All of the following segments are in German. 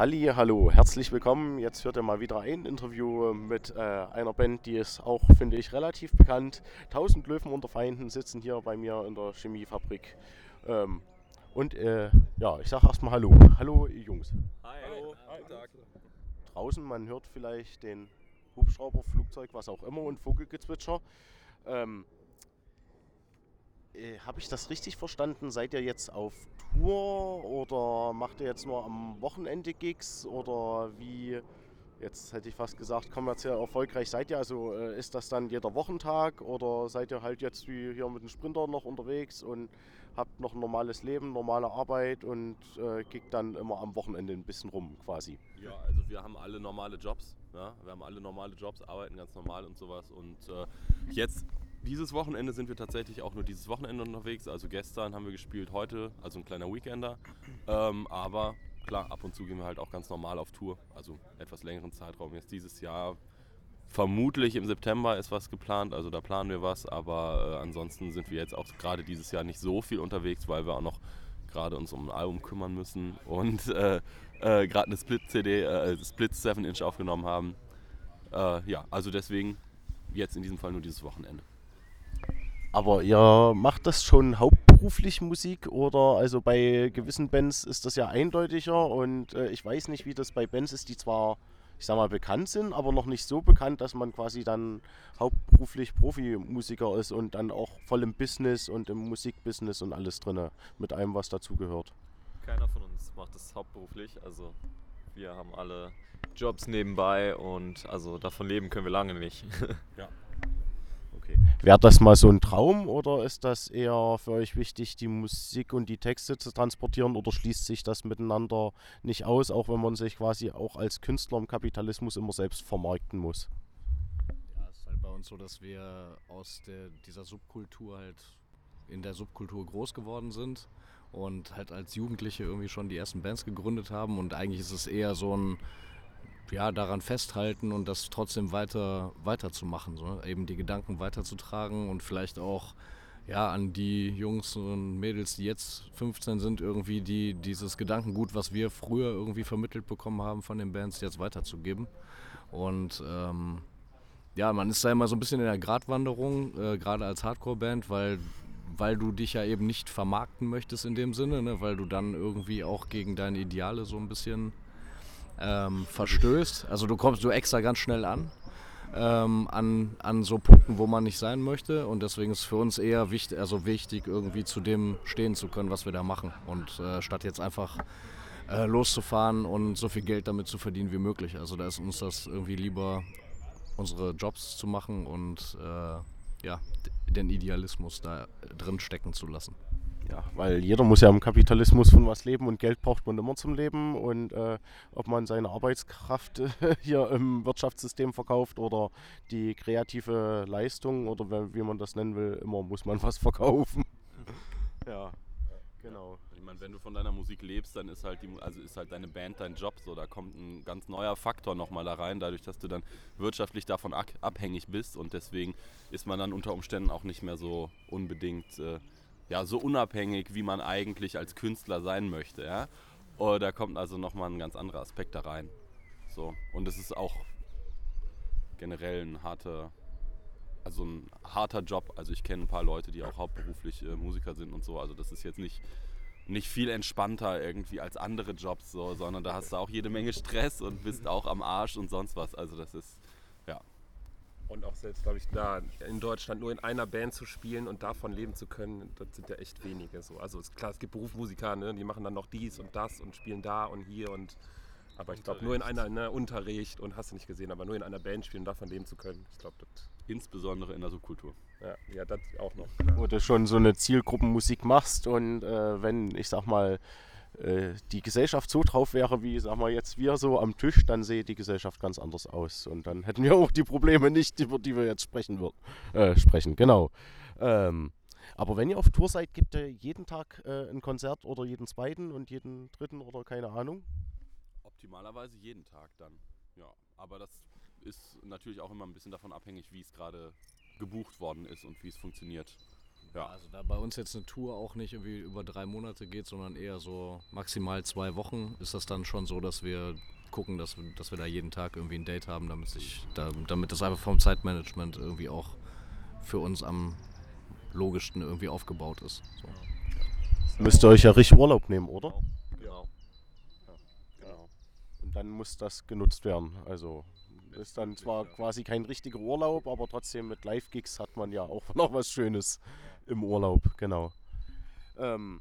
Halli, hallo, herzlich willkommen. Jetzt hört ihr mal wieder ein Interview mit äh, einer Band, die ist auch, finde ich, relativ bekannt. Tausend Löwen unter Feinden sitzen hier bei mir in der Chemiefabrik. Ähm, und äh, ja, ich sage erstmal Hallo. Hallo, Jungs. Hi, hallo. Guten Tag. Draußen, man hört vielleicht den Hubschrauber, Flugzeug, was auch immer und Vogelgezwitscher. Ähm, äh, Habe ich das richtig verstanden? Seid ihr jetzt auf Tour oder macht ihr jetzt nur am Wochenende Gigs oder wie? Jetzt hätte ich fast gesagt, kommerziell erfolgreich seid ihr. Also äh, ist das dann jeder Wochentag oder seid ihr halt jetzt wie hier mit dem Sprinter noch unterwegs und habt noch ein normales Leben, normale Arbeit und äh, kickt dann immer am Wochenende ein bisschen rum quasi? Ja, also wir haben alle normale Jobs. Ja? Wir haben alle normale Jobs, arbeiten ganz normal und sowas. Und äh, jetzt dieses Wochenende sind wir tatsächlich auch nur dieses Wochenende unterwegs. Also gestern haben wir gespielt, heute, also ein kleiner Weekender. Ähm, aber klar, ab und zu gehen wir halt auch ganz normal auf Tour. Also etwas längeren Zeitraum. Jetzt dieses Jahr vermutlich im September ist was geplant, also da planen wir was. Aber äh, ansonsten sind wir jetzt auch gerade dieses Jahr nicht so viel unterwegs, weil wir auch noch gerade uns um ein Album kümmern müssen und äh, äh, gerade eine Split-CD, äh, Split 7 Inch aufgenommen haben. Äh, ja, also deswegen jetzt in diesem Fall nur dieses Wochenende. Aber ihr macht das schon hauptberuflich Musik oder also bei gewissen Bands ist das ja eindeutiger und äh, ich weiß nicht, wie das bei Bands ist, die zwar, ich sag mal, bekannt sind, aber noch nicht so bekannt, dass man quasi dann hauptberuflich Profimusiker ist und dann auch voll im Business und im Musikbusiness und alles drin, mit allem, was dazugehört. Keiner von uns macht das hauptberuflich, also wir haben alle Jobs nebenbei und also davon leben können wir lange nicht. Ja. Okay. Wäre das mal so ein Traum oder ist das eher für euch wichtig, die Musik und die Texte zu transportieren oder schließt sich das miteinander nicht aus, auch wenn man sich quasi auch als Künstler im Kapitalismus immer selbst vermarkten muss? Ja, es ist halt bei uns so, dass wir aus der, dieser Subkultur halt in der Subkultur groß geworden sind und halt als Jugendliche irgendwie schon die ersten Bands gegründet haben und eigentlich ist es eher so ein ja, daran festhalten und das trotzdem weiter weiterzumachen, so eben die Gedanken weiterzutragen und vielleicht auch ja an die Jungs und Mädels, die jetzt 15 sind, irgendwie die dieses Gedankengut, was wir früher irgendwie vermittelt bekommen haben von den Bands, jetzt weiterzugeben. Und ähm, ja, man ist da immer so ein bisschen in der Gratwanderung, äh, gerade als Hardcore-Band, weil weil du dich ja eben nicht vermarkten möchtest in dem Sinne, ne? weil du dann irgendwie auch gegen deine Ideale so ein bisschen ähm, verstößt. Also du kommst du extra ganz schnell an. Ähm, an, an so Punkten, wo man nicht sein möchte. Und deswegen ist für uns eher wichtig, also wichtig, irgendwie zu dem stehen zu können, was wir da machen. Und äh, statt jetzt einfach äh, loszufahren und so viel Geld damit zu verdienen wie möglich. Also da ist uns das irgendwie lieber, unsere Jobs zu machen und äh, ja, den Idealismus da drin stecken zu lassen. Ja, weil jeder muss ja im Kapitalismus von was leben und Geld braucht man immer zum Leben. Und äh, ob man seine Arbeitskraft äh, hier im Wirtschaftssystem verkauft oder die kreative Leistung oder wie man das nennen will, immer muss man was verkaufen. ja, genau. Ich meine, wenn du von deiner Musik lebst, dann ist halt die, also ist halt deine Band dein Job. So, da kommt ein ganz neuer Faktor nochmal da rein, dadurch, dass du dann wirtschaftlich davon abhängig bist und deswegen ist man dann unter Umständen auch nicht mehr so unbedingt äh, ja, so unabhängig, wie man eigentlich als Künstler sein möchte. Ja? Und da kommt also nochmal ein ganz anderer Aspekt da rein. So. Und es ist auch generell ein harter, also ein harter Job. Also ich kenne ein paar Leute, die auch hauptberuflich äh, Musiker sind und so. Also das ist jetzt nicht, nicht viel entspannter irgendwie als andere Jobs, so, sondern da hast du auch jede Menge Stress und bist auch am Arsch und sonst was. Also das ist, und auch selbst, glaube ich, da in Deutschland nur in einer Band zu spielen und davon leben zu können, das sind ja echt wenige. So. Also ist klar, es gibt Berufsmusiker, ne, die machen dann noch dies und das und spielen da und hier und aber ich glaube nur in einer ne, Unterricht und hast du nicht gesehen, aber nur in einer Band spielen und davon leben zu können. Ich glaube, das. Insbesondere in der Subkultur. Ja, ja das auch noch. Klar. Wo du schon so eine Zielgruppenmusik machst und äh, wenn, ich sag mal, äh, die Gesellschaft so drauf wäre, wie sagen wir jetzt wir so am Tisch, dann sähe die Gesellschaft ganz anders aus. Und dann hätten wir auch die Probleme nicht, über die wir jetzt sprechen wird, äh, sprechen. Genau. Ähm, aber wenn ihr auf Tour seid, gibt ihr jeden Tag äh, ein Konzert oder jeden zweiten und jeden dritten oder keine Ahnung? Optimalerweise jeden Tag dann. Ja, aber das ist natürlich auch immer ein bisschen davon abhängig, wie es gerade gebucht worden ist und wie es funktioniert. Ja. Also da bei uns jetzt eine Tour auch nicht irgendwie über drei Monate geht, sondern eher so maximal zwei Wochen, ist das dann schon so, dass wir gucken, dass wir, dass wir da jeden Tag irgendwie ein Date haben, damit sich, da, damit das einfach vom Zeitmanagement irgendwie auch für uns am logischsten irgendwie aufgebaut ist. So. Müsst ihr euch ja richtig Urlaub nehmen, oder? Genau. Genau. Und dann muss das genutzt werden. Also ist dann zwar quasi kein richtiger Urlaub, aber trotzdem mit Live-Gigs hat man ja auch noch was Schönes im Urlaub, genau. Ähm,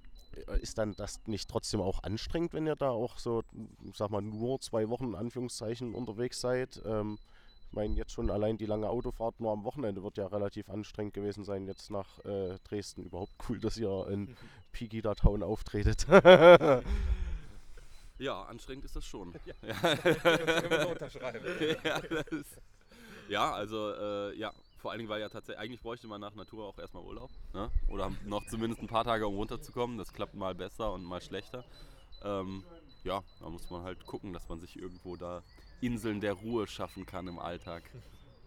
ist dann das nicht trotzdem auch anstrengend, wenn ihr da auch so, sag mal, nur zwei Wochen in Anführungszeichen unterwegs seid? Ähm, ich meine, jetzt schon allein die lange Autofahrt nur am Wochenende wird ja relativ anstrengend gewesen sein, jetzt nach äh, Dresden. Überhaupt cool, dass ihr in Pigida Town auftretet. Ja, anstrengend ist das schon. Ja, unterschreiben. ja, das ja also äh, ja, vor allen Dingen, weil ja tatsächlich, eigentlich bräuchte man nach Natur auch erstmal Urlaub. Ne? Oder noch zumindest ein paar Tage, um runterzukommen. Das klappt mal besser und mal schlechter. Ähm, ja, da muss man halt gucken, dass man sich irgendwo da Inseln der Ruhe schaffen kann im Alltag.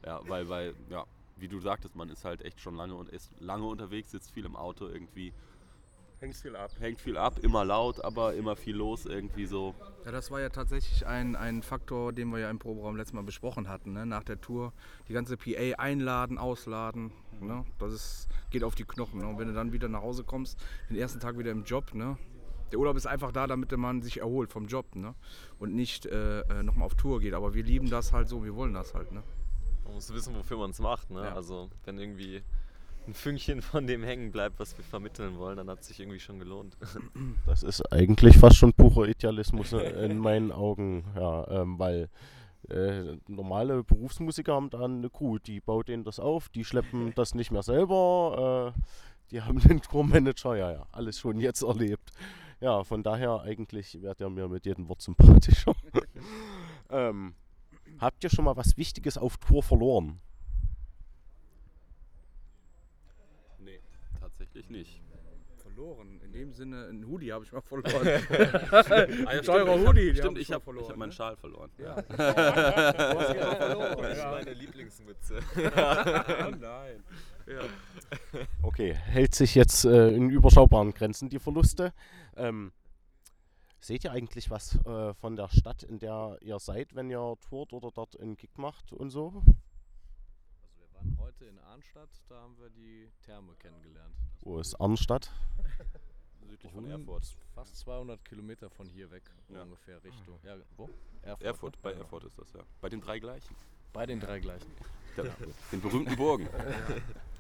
Ja, weil, weil, ja, wie du sagtest, man ist halt echt schon lange und ist lange unterwegs, sitzt viel im Auto irgendwie, Hängt viel ab. hängt viel ab, immer laut, aber immer viel los irgendwie so. Ja, das war ja tatsächlich ein, ein Faktor, den wir ja im Proberaum letztes Mal besprochen hatten. Ne? Nach der Tour die ganze PA einladen, ausladen. Ne? Das ist, geht auf die Knochen. Ne? Und wenn du dann wieder nach Hause kommst, den ersten Tag wieder im Job, ne? der Urlaub ist einfach da, damit man sich erholt vom Job ne? und nicht äh, äh, nochmal auf Tour geht. Aber wir lieben das halt so, wir wollen das halt. Ne? Man muss wissen, wofür man es macht. Ne? Ja. Also wenn irgendwie ein Fünkchen von dem hängen bleibt, was wir vermitteln wollen, dann hat es sich irgendwie schon gelohnt. Das ist eigentlich fast schon purer Idealismus in meinen Augen, ja, ähm, weil äh, normale Berufsmusiker haben da eine Crew, die baut denen das auf, die schleppen das nicht mehr selber, äh, die haben den Tourmanager, ja, ja, alles schon jetzt erlebt. Ja, von daher eigentlich wird er mir mit jedem Wort sympathischer. ähm, habt ihr schon mal was Wichtiges auf Tour verloren? Tatsächlich nicht. Verloren. In dem Sinne, ein Hoodie habe ich mal verloren. Ah, ja, Teurer stimmt, Hoodie, stimmt, ich habe hab meinen ne? Schal verloren. Ja. Das ist meine Lieblingsmütze. Nein. Okay, hält sich jetzt äh, in überschaubaren Grenzen die Verluste. Ähm, seht ihr eigentlich was äh, von der Stadt, in der ihr seid, wenn ihr tourt oder dort einen Gig macht und so? Waren heute in Arnstadt, da haben wir die Therme kennengelernt. Das Wo ist Arnstadt? Südlich von Erfurt. Fast 200 Kilometer von hier weg Ja. ungefähr Richtung. Ja, wo? Erfurt. Erfurt, ne? bei. Erfurt ist das ja. Bei den drei gleichen. Bei den drei gleichen. Der, Den berühmten Burgen.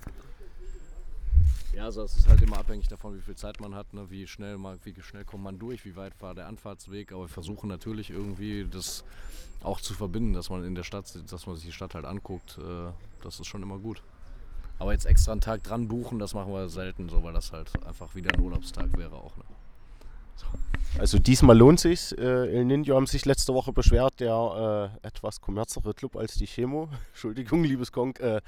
Ja, also es ist halt immer abhängig davon, wie viel Zeit man hat, ne? wie schnell man, wie schnell kommt man durch, wie weit war der Anfahrtsweg. Aber wir versuchen natürlich irgendwie das auch zu verbinden, dass man in der Stadt, dass man sich die Stadt halt anguckt. Äh, das ist schon immer gut. Aber jetzt extra einen Tag dran buchen, das machen wir selten so, weil das halt einfach wieder ein Urlaubstag wäre auch. Ne? Also diesmal lohnt sich's. Äh, El Ninjo haben sich letzte Woche beschwert, der äh, etwas kommerzere Club als die Chemo, Entschuldigung, liebes Konk, äh,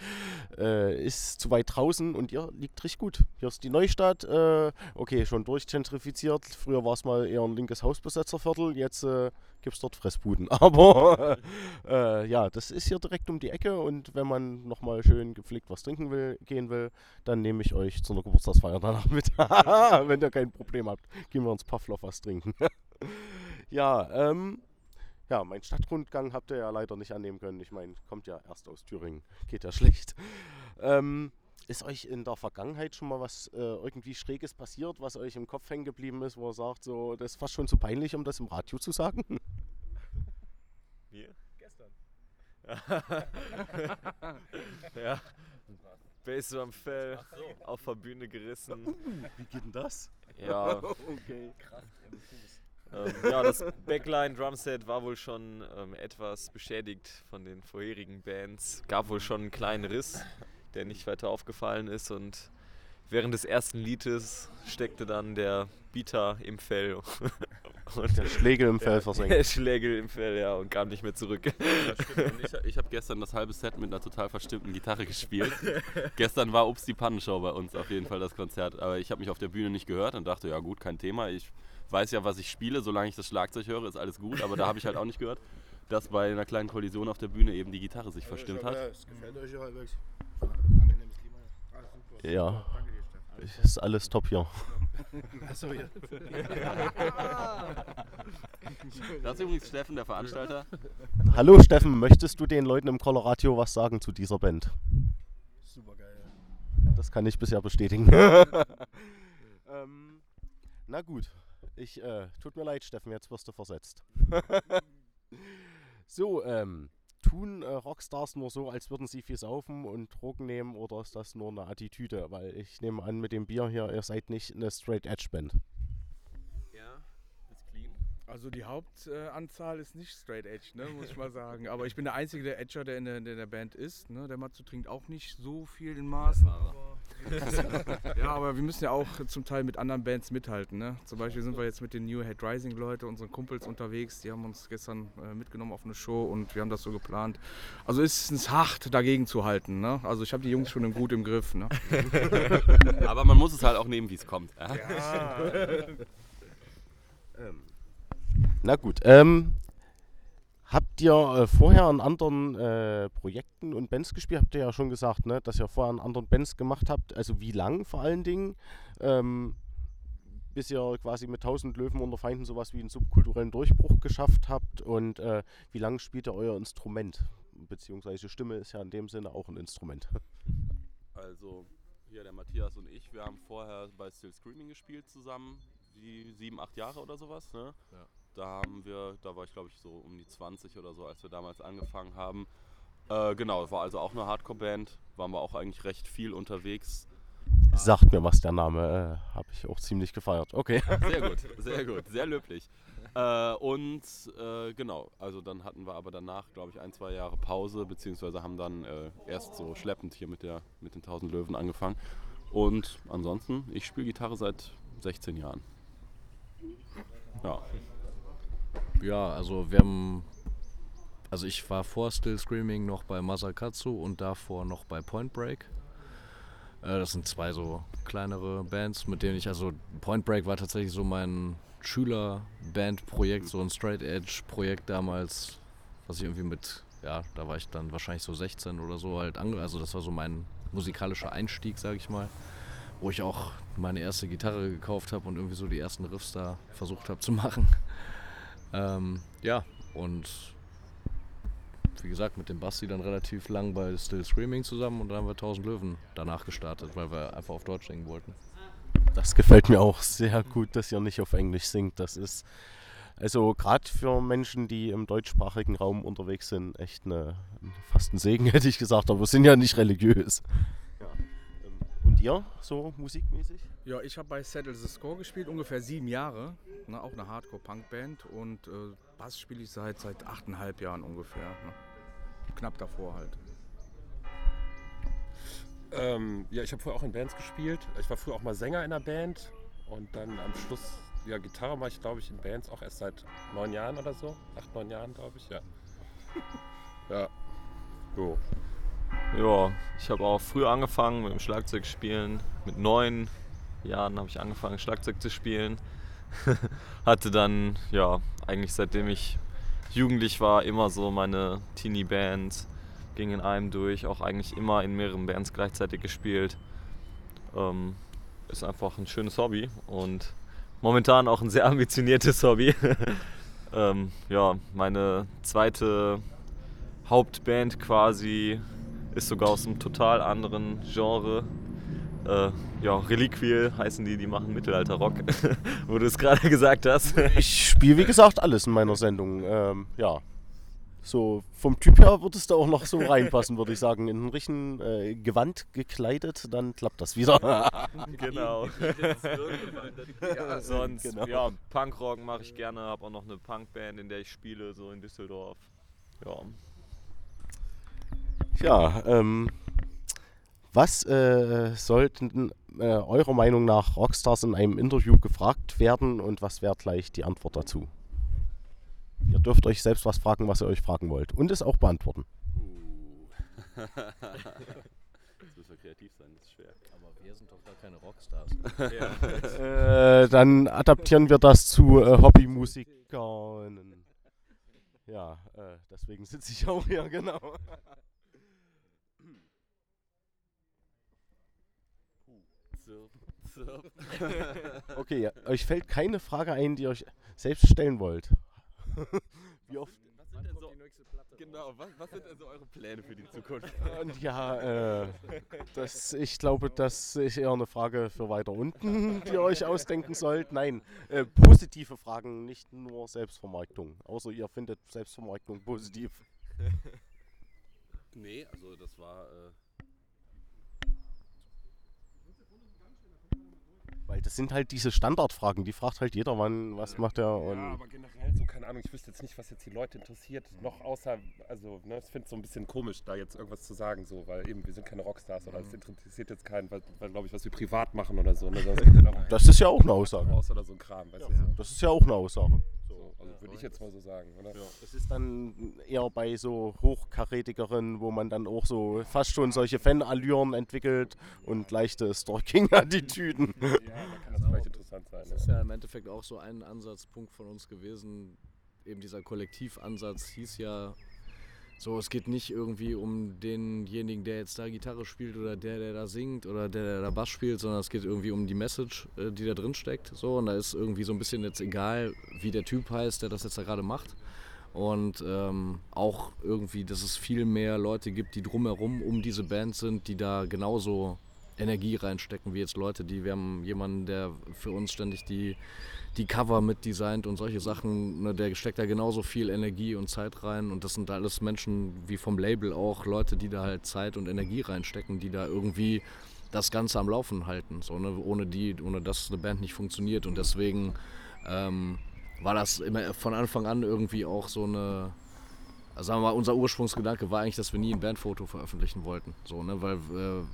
äh, ist zu weit draußen und ihr liegt richtig gut. Hier ist die Neustadt, äh, okay, schon durchgentrifiziert. Früher war es mal eher ein linkes Hausbesetzerviertel, jetzt äh, gibt es dort Fressbuden. Aber äh, ja, das ist hier direkt um die Ecke und wenn man nochmal schön gepflegt was trinken will, gehen will, dann nehme ich euch zu einer Geburtstagsfeier danach mit. wenn ihr kein Problem habt, gehen wir uns Pavlov was trinken. ja, ähm, ja, mein Stadtrundgang habt ihr ja leider nicht annehmen können. Ich meine, kommt ja erst aus Thüringen, geht ja schlecht. Ähm, ist euch in der Vergangenheit schon mal was äh, irgendwie Schräges passiert, was euch im Kopf hängen geblieben ist, wo ihr sagt, so, das ist fast schon zu peinlich, um das im Radio zu sagen? Wir? Gestern. ja. Bass am Fell, auf der Bühne gerissen. Wie geht denn das? Ja, Okay. ähm, ja, das Backline Drumset war wohl schon ähm, etwas beschädigt von den vorherigen Bands. Gab wohl schon einen kleinen Riss, der nicht weiter aufgefallen ist und während des ersten Liedes steckte dann der Beater im Fell und Der Schlägel im Fell versenkt. der Schlägel im Fell, ja, und kam nicht mehr zurück. Das ich ich habe gestern das halbe Set mit einer total verstimmten Gitarre gespielt. gestern war Ups die Pannenshow bei uns auf jeden Fall das Konzert. Aber ich habe mich auf der Bühne nicht gehört und dachte, ja gut, kein Thema. Ich weiß ja, was ich spiele. Solange ich das Schlagzeug höre, ist alles gut. Aber da habe ich halt auch nicht gehört, dass bei einer kleinen Kollision auf der Bühne eben die Gitarre sich verstimmt hat. Es gefällt euch ja halbwegs. Angenehmes Klima. Alles super. Ja. Danke dir, Steffen. Ist alles top hier. Achso, ja. Das ist übrigens Steffen, der Veranstalter. Hallo Steffen, möchtest du den Leuten im Colorado was sagen zu dieser Band? Super geil. Das kann ich bisher bestätigen. ähm, na gut, ich äh, tut mir leid, Steffen, jetzt wirst du versetzt. so, ähm, tun äh, Rockstars nur so, als würden sie viel saufen und Drogen nehmen oder ist das nur eine Attitüde? Weil ich nehme an, mit dem Bier hier, ihr seid nicht eine Straight Edge Band. Also die Hauptanzahl ist nicht Straight Edge, ne, muss ich mal sagen. Aber ich bin der einzige der Edger, der in der, der, der Band ist. Ne? Der Matze trinkt auch nicht so viel in Maßen. Aber ja, aber wir müssen ja auch zum Teil mit anderen Bands mithalten. Ne? Zum Beispiel sind wir jetzt mit den New Head Rising Leute, unseren Kumpels unterwegs. Die haben uns gestern äh, mitgenommen auf eine Show und wir haben das so geplant. Also ist es hart dagegen zu halten. Ne? Also ich habe die Jungs schon gut im Griff. Ne? Aber man muss es halt auch nehmen, wie es kommt. Ja? Ähm, na gut, ähm, habt ihr äh, vorher an anderen äh, Projekten und Bands gespielt? Habt ihr ja schon gesagt, ne, dass ihr vorher an anderen Bands gemacht habt. Also wie lang vor allen Dingen? Ähm, bis ihr quasi mit 1000 Löwen unter Feinden sowas wie einen subkulturellen Durchbruch geschafft habt und äh, wie lange spielt ihr euer Instrument? Beziehungsweise Stimme ist ja in dem Sinne auch ein Instrument. Also, hier der Matthias und ich, wir haben vorher bei Still Screaming gespielt zusammen, die sieben, acht Jahre oder sowas. Ne? Ja. Da haben wir, da war ich glaube ich so um die 20 oder so, als wir damals angefangen haben. Äh, genau, war also auch eine Hardcore-Band, waren wir auch eigentlich recht viel unterwegs. Sagt mir was der Name, äh, habe ich auch ziemlich gefeiert. Okay. Sehr gut, sehr gut, sehr löblich. Äh, und äh, genau, also dann hatten wir aber danach, glaube ich, ein, zwei Jahre Pause, beziehungsweise haben dann äh, erst so schleppend hier mit, der, mit den 1000 Löwen angefangen. Und ansonsten, ich spiele Gitarre seit 16 Jahren. Ja, Ja, also wir haben. Also ich war vor Still Screaming noch bei Masakatsu und davor noch bei Point Break. Äh, das sind zwei so kleinere Bands, mit denen ich, also Point Break war tatsächlich so mein Schülerband-Projekt, so ein Straight Edge-Projekt damals, was ich irgendwie mit, ja, da war ich dann wahrscheinlich so 16 oder so halt ange, also das war so mein musikalischer Einstieg, sag ich mal, wo ich auch meine erste Gitarre gekauft habe und irgendwie so die ersten Riffs da versucht habe zu machen. Ähm, ja, und wie gesagt, mit dem Basti dann relativ lang bei Still Screaming zusammen und dann haben wir 1000 Löwen danach gestartet, weil wir einfach auf Deutsch singen wollten. Das gefällt mir auch sehr gut, dass ihr nicht auf Englisch singt. Das ist also gerade für Menschen, die im deutschsprachigen Raum unterwegs sind, echt eine, fast ein Segen, hätte ich gesagt. Aber wir sind ja nicht religiös. Ihr, so musikmäßig? Ja, ich habe bei Settle the Score gespielt, ungefähr sieben Jahre. Ne, auch eine Hardcore-Punk-Band. Und äh, Bass spiele ich seit, seit achteinhalb Jahren ungefähr. Ne? Knapp davor halt. Ähm, ja, ich habe früher auch in Bands gespielt. Ich war früher auch mal Sänger in einer Band und dann am Schluss, ja, Gitarre mache ich, glaube ich, in Bands auch erst seit neun Jahren oder so. Acht, neun Jahren, glaube ich, ja. ja. So. Ja, ich habe auch früh angefangen mit dem Schlagzeug spielen. Mit neun Jahren habe ich angefangen, Schlagzeug zu spielen. Hatte dann, ja, eigentlich seitdem ich jugendlich war, immer so meine Teenie-Band. Ging in einem durch, auch eigentlich immer in mehreren Bands gleichzeitig gespielt. Ähm, ist einfach ein schönes Hobby und momentan auch ein sehr ambitioniertes Hobby. ähm, ja, meine zweite Hauptband quasi ist sogar aus einem total anderen Genre. Äh, ja, Reliquiel heißen die, die machen Mittelalter-Rock, wo du es gerade gesagt hast. Ich spiele, wie gesagt, alles in meiner Sendung. Ähm, ja. So, vom Typ her würdest du auch noch so reinpassen, würde ich sagen. In ein richtigen äh, Gewand gekleidet, dann klappt das wieder. genau. ja, sonst, Genau. ja, Punkrock mache ich gerne, habe auch noch eine Punkband, in der ich spiele, so in Düsseldorf. Ja, Ja, ähm, was äh, sollten äh, eurer Meinung nach Rockstars in einem Interview gefragt werden und was wäre gleich die Antwort dazu? Ihr dürft euch selbst was fragen, was ihr euch fragen wollt und es auch beantworten. Jetzt müssen wir kreativ sein, das ist schwer. Aber wir sind doch gar keine Rockstars. Äh, dann adaptieren wir das zu äh, Hobbymusikern. Ja, äh, deswegen sitze ich auch hier, genau. So. Okay, ja. euch fällt keine Frage ein, die ihr euch selbst stellen wollt. Wie oft? Was sind denn so, genau, was, was sind denn so eure Pläne für die Zukunft? Und ja, äh, das, ich glaube, das ist eher eine Frage für weiter unten, die ihr euch ausdenken sollt. Nein, äh, positive Fragen, nicht nur Selbstvermarktung. Außer ihr findet Selbstvermarktung positiv. Nee, also das war. Äh, Weil das sind halt diese Standardfragen, die fragt halt jeder, wann, was macht er und. Ja, aber generell so, keine Ahnung, ich wüsste jetzt nicht, was jetzt die Leute interessiert, noch außer, also, ne, ich finde es so ein bisschen komisch, da jetzt irgendwas zu sagen, so, weil eben, wir sind keine Rockstars oder es interessiert jetzt keinen, weil, weil glaube ich, was wir privat machen oder so, ne, Das ist ja auch eine Aussage. oder so ein Kram, weißt du, so. Das ist ja auch eine Aussage. So, also würde ich jetzt mal so sagen, oder? Das ist dann eher bei so hochkarätigeren, wo man dann auch so fast schon solche Fanallüren entwickelt und leichte Stalking-Attitüden. Ja, da kann das vielleicht interessant sein. Das ist ja im Endeffekt auch so ein Ansatzpunkt von uns gewesen. Eben dieser Kollektivansatz hieß ja so, es geht nicht irgendwie um denjenigen, der jetzt da Gitarre spielt oder der, der da singt oder der, der da Bass spielt, sondern es geht irgendwie um die Message, äh, die da drin steckt. So, und da ist irgendwie so ein bisschen jetzt egal, wie der Typ heißt, der das jetzt da gerade macht. Und ähm, auch irgendwie, dass es viel mehr Leute gibt, die drumherum um diese Band sind, die da genauso Energie reinstecken wie jetzt Leute, die wir haben jemanden, der für uns ständig die, die Cover mitdesignt und solche Sachen, ne, der steckt da genauso viel Energie und Zeit rein und das sind alles Menschen wie vom Label auch Leute, die da halt Zeit und Energie reinstecken, die da irgendwie das Ganze am Laufen halten, so, ne, ohne die, ohne dass eine Band nicht funktioniert und deswegen ähm, war das immer von Anfang an irgendwie auch so eine also sagen wir mal, unser Ursprungsgedanke war eigentlich, dass wir nie ein Bandfoto veröffentlichen wollten. So, ne? Weil, äh,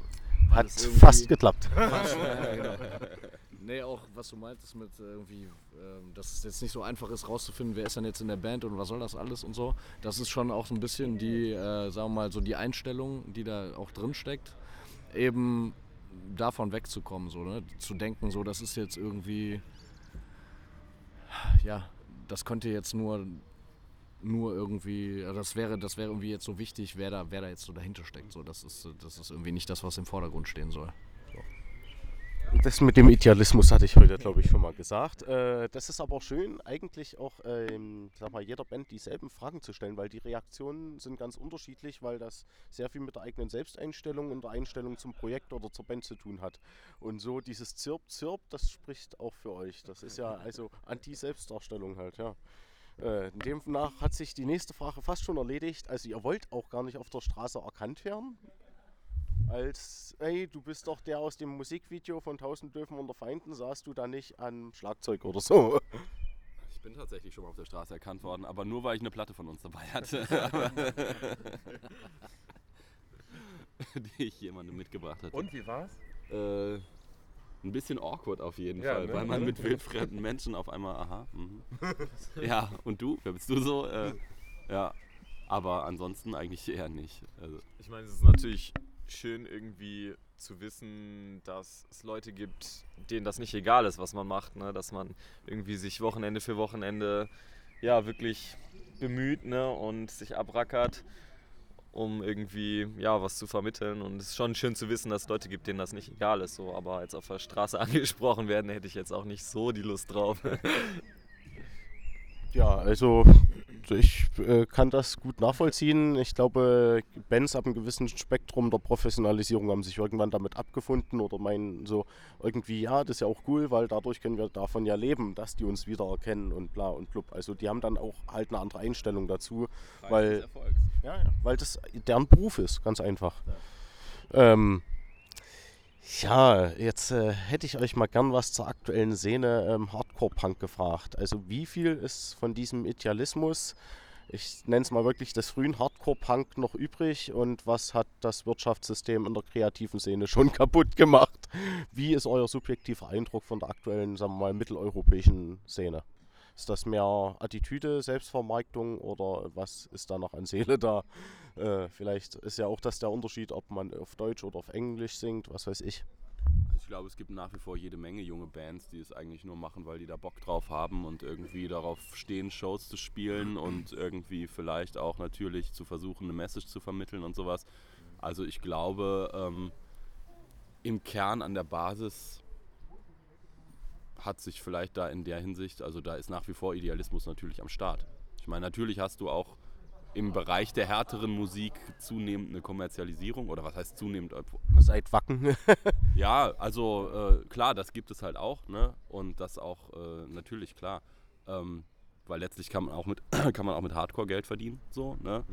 Hat fast geklappt. ja, genau. Nee, auch was du meintest mit äh, irgendwie, ähm, dass es jetzt nicht so einfach ist rauszufinden, wer ist denn jetzt in der Band und was soll das alles und so. Das ist schon auch so ein bisschen die, äh, sagen wir mal, so die Einstellung, die da auch drin steckt, eben davon wegzukommen, so, ne? Zu denken, so, das ist jetzt irgendwie, ja, das könnte jetzt nur nur irgendwie, ja, das wäre, das wäre irgendwie jetzt so wichtig, wer da, wer da jetzt so dahinter steckt. So, das ist, das ist irgendwie nicht das, was im Vordergrund stehen soll. Das mit dem Idealismus hatte ich heute, glaube ich, schon mal gesagt. Äh, das ist aber auch schön, eigentlich auch ähm, sag mal, jeder Band dieselben Fragen zu stellen, weil die Reaktionen sind ganz unterschiedlich, weil das sehr viel mit der eigenen Selbsteinstellung und der Einstellung zum Projekt oder zur Band zu tun hat. Und so dieses Zirp, Zirp, das spricht auch für euch. Das ist ja also Anti-Selbstdarstellung halt, ja. Äh, demnach hat sich die nächste Frage fast schon erledigt. Also ihr wollt auch gar nicht auf der Straße erkannt werden als, ey, du bist doch der aus dem Musikvideo von Tausend Löwen unter Feinden, saßt du da nicht am Schlagzeug oder so? Ich bin tatsächlich schon mal auf der Straße erkannt worden, aber nur weil ich eine Platte von uns dabei hatte. die ich jemandem mitgebracht hatte. Und wie war's? Äh, ein bisschen awkward auf jeden Ja, Fall, ne? weil man mit wildfremden Menschen auf einmal, aha, mhm. ja, und du, wer bist du so? Äh, ja, aber ansonsten eigentlich eher nicht. Also, Ich meine, es ist natürlich schön irgendwie zu wissen, dass es Leute gibt, denen das nicht egal ist, was man macht, ne? dass man irgendwie sich Wochenende für Wochenende ja wirklich bemüht ne? und sich abrackert, um irgendwie ja was zu vermitteln und es ist schon schön zu wissen, dass es Leute gibt, denen das nicht egal ist, so, aber als auf der Straße angesprochen werden, hätte ich jetzt auch nicht so die Lust drauf. Ja, also ich äh, kann das gut nachvollziehen. Ich glaube, Bands ab einem gewissen Spektrum der Professionalisierung haben sich irgendwann damit abgefunden oder meinen so irgendwie, ja, das ist ja auch cool, weil dadurch können wir davon ja leben, dass die uns wiedererkennen und bla und blub. Also die haben dann auch halt eine andere Einstellung dazu, weil, ja, ja, weil das deren Beruf ist, ganz einfach. Ähm, ja, jetzt äh, hätte ich euch mal gern was zur aktuellen Szene ähm, Hardcore-Punk gefragt. Also wie viel ist von diesem Idealismus, ich nenne es mal wirklich des frühen Hardcore-Punk noch übrig und was hat das Wirtschaftssystem in der kreativen Szene schon kaputt gemacht? Wie ist euer subjektiver Eindruck von der aktuellen, sagen wir mal, mitteleuropäischen Szene? Ist das mehr Attitüde, Selbstvermarktung oder was ist da noch an Seele da? Äh, vielleicht ist ja auch das der Unterschied, ob man auf Deutsch oder auf Englisch singt, was weiß ich. Also ich glaube, es gibt nach wie vor jede Menge junge Bands, die es eigentlich nur machen, weil die da Bock drauf haben und irgendwie darauf stehen, Shows zu spielen und irgendwie vielleicht auch natürlich zu versuchen, eine Message zu vermitteln und sowas. Also ich glaube, ähm, im Kern an der Basis hat sich vielleicht da in der Hinsicht, also da ist nach wie vor Idealismus natürlich am Start. Ich meine, natürlich hast du auch im Bereich der härteren Musik zunehmend eine Kommerzialisierung oder was heißt zunehmend? Seit Wacken. ja, also äh, klar, das gibt es halt auch, ne? Und das auch äh, natürlich klar, ähm, weil letztlich kann man auch mit kann man auch mit Hardcore Geld verdienen, so, ne?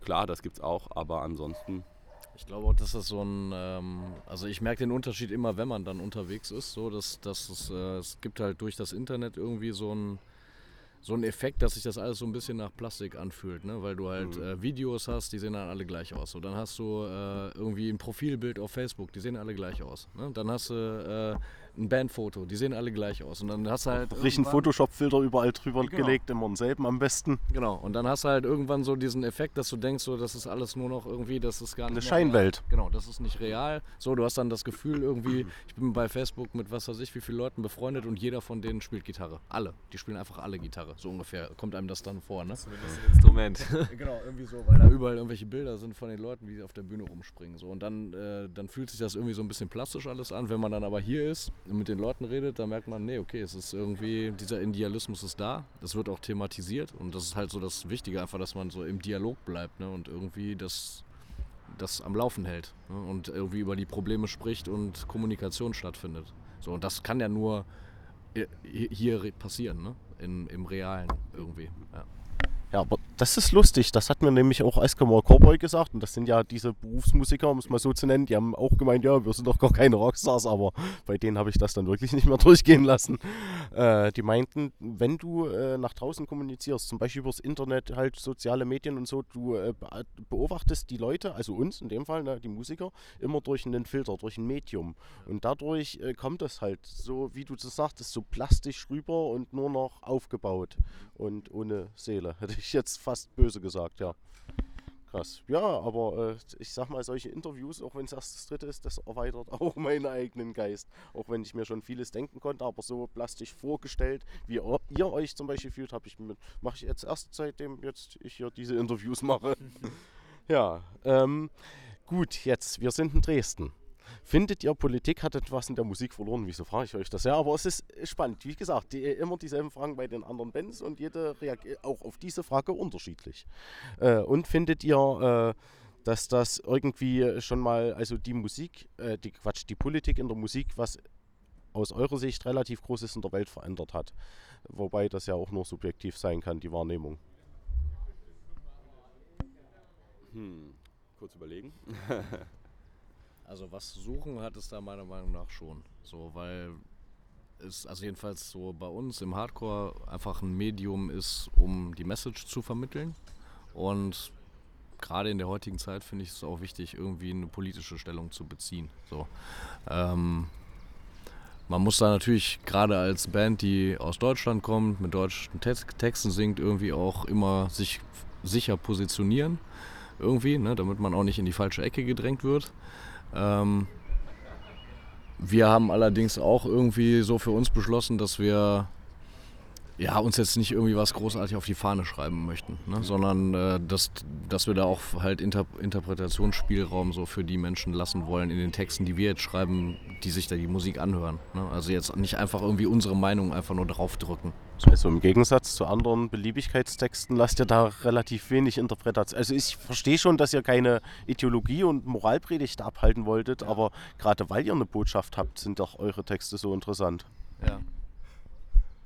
Klar, das gibt's auch, aber ansonsten ich glaube auch, dass das so ein, ähm, also ich merke den Unterschied immer, wenn man dann unterwegs ist, so dass, dass es, äh, es gibt halt durch das Internet irgendwie so ein so ein Effekt, dass sich das alles so ein bisschen nach Plastik anfühlt, ne? weil du halt mhm. äh, Videos hast, die sehen dann alle gleich aus. So, dann hast du äh, irgendwie ein Profilbild auf Facebook, die sehen alle gleich aus. Ne? Dann hast du äh, ein Bandfoto, die sehen alle gleich aus. Und dann hast du halt. Richtig Photoshop-Filter überall drüber genau. gelegt, immer denselben am besten. Genau, und dann hast du halt irgendwann so diesen Effekt, dass du denkst, so, das ist alles nur noch irgendwie, das ist gar nicht. Eine Scheinwelt. Real. Genau, das ist nicht real. So, du hast dann das Gefühl irgendwie, ich bin bei Facebook mit was weiß ich, wie vielen Leuten befreundet und jeder von denen spielt Gitarre. Alle. Die spielen einfach alle Gitarre. So ungefähr kommt einem das dann vor, ne? Zumindest ein Instrument. genau, irgendwie so, weil da überall irgendwelche Bilder sind von den Leuten, wie sie auf der Bühne rumspringen. So. Und dann, äh, dann fühlt sich das irgendwie so ein bisschen plastisch alles an. Wenn man dann aber hier ist mit den Leuten redet, da merkt man, nee, okay, es ist irgendwie, dieser Idealismus ist da, das wird auch thematisiert und das ist halt so das Wichtige, einfach, dass man so im Dialog bleibt ne, und irgendwie das, das am Laufen hält ne, und irgendwie über die Probleme spricht und Kommunikation stattfindet. So, und das kann ja nur hier passieren, ne? In, im Realen irgendwie. Ja. Ja, aber das ist lustig. Das hat mir nämlich auch Eskimo Cowboy gesagt. Und das sind ja diese Berufsmusiker, um es mal so zu nennen. Die haben auch gemeint, ja, wir sind doch gar keine Rockstars. Aber bei denen habe ich das dann wirklich nicht mehr durchgehen lassen. Äh, die meinten, wenn du äh, nach draußen kommunizierst, zum Beispiel übers Internet, halt soziale Medien und so, du äh, beobachtest die Leute, also uns in dem Fall, ne, die Musiker, immer durch einen Filter, durch ein Medium. Und dadurch äh, kommt das halt so, wie du das sagtest, so plastisch rüber und nur noch aufgebaut und ohne Seele. Hätte ich jetzt fast böse gesagt, ja. Krass. Ja, aber äh, ich sag mal, solche Interviews, auch wenn es erst das dritte ist, das erweitert auch meinen eigenen Geist. Auch wenn ich mir schon vieles denken konnte, aber so plastisch vorgestellt, wie ihr euch zum Beispiel fühlt, habe ich mache ich jetzt erst seitdem jetzt ich hier diese Interviews mache. ja, ähm, gut, jetzt, wir sind in Dresden. Findet ihr, Politik hat etwas in der Musik verloren? Wieso frage ich euch das? Ja, aber es ist spannend. Wie gesagt, die, immer dieselben Fragen bei den anderen Bands und jede reagiert auch auf diese Frage unterschiedlich. Äh, und findet ihr, äh, dass das irgendwie schon mal, also die Musik, äh, die Quatsch, die Politik in der Musik, was aus eurer Sicht relativ Großes in der Welt verändert hat? Wobei das ja auch nur subjektiv sein kann, die Wahrnehmung. Hm, kurz überlegen. Also was suchen hat es da meiner Meinung nach schon. So, weil es, also jedenfalls so bei uns im Hardcore einfach ein Medium ist, um die Message zu vermitteln. Und gerade in der heutigen Zeit finde ich es auch wichtig, irgendwie eine politische Stellung zu beziehen. So. Ähm, man muss da natürlich gerade als Band, die aus Deutschland kommt, mit deutschen Texten singt, irgendwie auch immer sich sicher positionieren. Irgendwie, ne, damit man auch nicht in die falsche Ecke gedrängt wird. Ähm, wir haben allerdings auch irgendwie so für uns beschlossen, dass wir ja, uns jetzt nicht irgendwie was großartig auf die Fahne schreiben möchten, ne? sondern äh, dass, dass wir da auch halt Inter Interpretationsspielraum so für die Menschen lassen wollen in den Texten, die wir jetzt schreiben, die sich da die Musik anhören. Ne? Also jetzt nicht einfach irgendwie unsere Meinung einfach nur draufdrücken. So. Also im Gegensatz zu anderen Beliebigkeitstexten lasst ihr da relativ wenig Interpretation. Also ich verstehe schon, dass ihr keine Ideologie und Moralpredigt abhalten wolltet, aber gerade weil ihr eine Botschaft habt, sind doch eure Texte so interessant. Ja.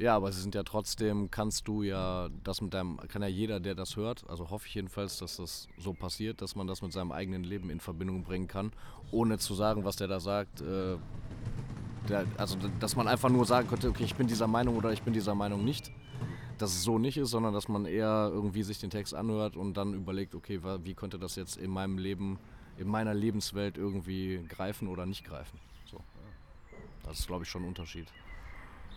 Ja, aber sie sind ja trotzdem, kannst du ja das mit deinem, kann ja jeder, der das hört, also hoffe ich jedenfalls, dass das so passiert, dass man das mit seinem eigenen Leben in Verbindung bringen kann, ohne zu sagen, was der da sagt. Äh, der, also, dass man einfach nur sagen könnte, okay, ich bin dieser Meinung oder ich bin dieser Meinung nicht. Dass es so nicht ist, sondern dass man eher irgendwie sich den Text anhört und dann überlegt, okay, wie könnte das jetzt in meinem Leben, in meiner Lebenswelt irgendwie greifen oder nicht greifen. So. Das ist, glaube ich, schon ein Unterschied.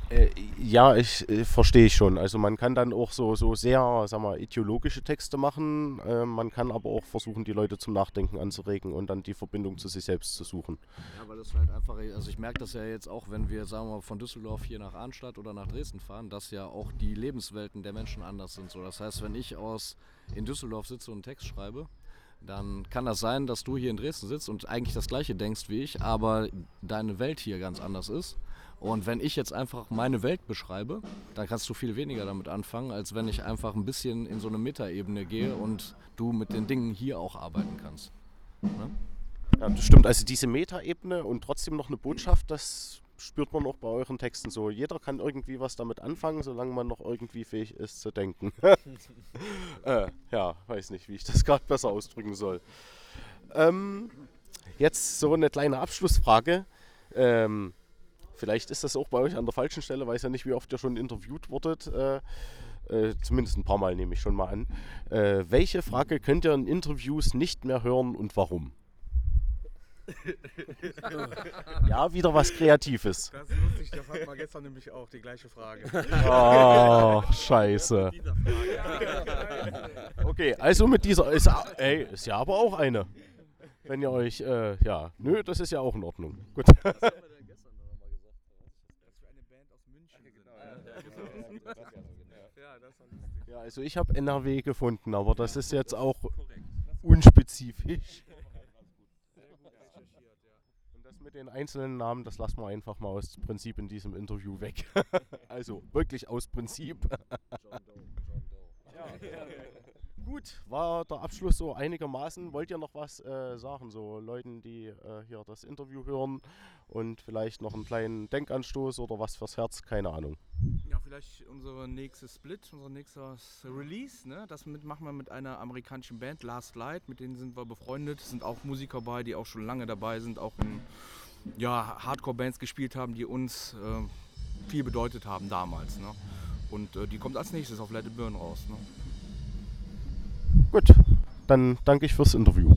Äh, ja, ich äh, verstehe schon. Also man kann dann auch so, so sehr, sag mal, ideologische Texte machen. Äh, man kann aber auch versuchen, die Leute zum Nachdenken anzuregen und dann die Verbindung zu sich selbst zu suchen. Ja, weil das halt einfach, also ich merke das ja jetzt auch, wenn wir, sagen wir mal, von Düsseldorf hier nach Arnstadt oder nach Dresden fahren, dass ja auch die Lebenswelten der Menschen anders sind. So, das heißt, wenn ich aus in Düsseldorf sitze und einen Text schreibe, dann kann das sein, dass du hier in Dresden sitzt und eigentlich das gleiche denkst wie ich, aber deine Welt hier ganz anders ist Und wenn ich jetzt einfach meine Welt beschreibe, dann kannst du viel weniger damit anfangen, als wenn ich einfach ein bisschen in so eine Metaebene gehe und du mit den Dingen hier auch arbeiten kannst. Ne? Ja, das stimmt. Also diese Metaebene und trotzdem noch eine Botschaft, das spürt man auch bei euren Texten so. Jeder kann irgendwie was damit anfangen, solange man noch irgendwie fähig ist zu denken. äh, ja, weiß nicht, wie ich das gerade besser ausdrücken soll. Ähm, jetzt so eine kleine Abschlussfrage. Ähm, vielleicht ist das auch bei euch an der falschen Stelle, weiß ja nicht, wie oft ihr schon interviewt wurdet. Äh, äh, zumindest ein paar Mal nehme ich schon mal an. Äh, welche Frage könnt ihr in Interviews nicht mehr hören und warum? ja, wieder was Kreatives. Das ist lustig, das hatten wir gestern nämlich auch, die gleiche Frage. Oh, scheiße. Okay, also mit dieser, ist, ey, ist ja aber auch eine. Wenn ihr euch, äh, ja, nö, das ist ja auch in Ordnung. Gut. Ja, also ich habe NRW gefunden, aber das ist jetzt auch unspezifisch. Und das mit den einzelnen Namen, das lassen wir einfach mal aus Prinzip in diesem Interview weg. Also wirklich aus Prinzip. Gut, war der Abschluss so einigermaßen. Wollt ihr noch was äh, sagen, so Leuten, die äh, hier das Interview hören und vielleicht noch einen kleinen Denkanstoß oder was fürs Herz? Keine Ahnung. Vielleicht unser nächstes Split, unser nächstes Release, ne? Das mit, machen wir mit einer amerikanischen Band, Last Light, mit denen sind wir befreundet, sind auch Musiker bei, die auch schon lange dabei sind, auch in ja, Hardcore-Bands gespielt haben, die uns äh, viel bedeutet haben damals. Ne? Und äh, die kommt als nächstes auf Let It Burn raus. Ne? Gut, dann danke ich fürs Interview.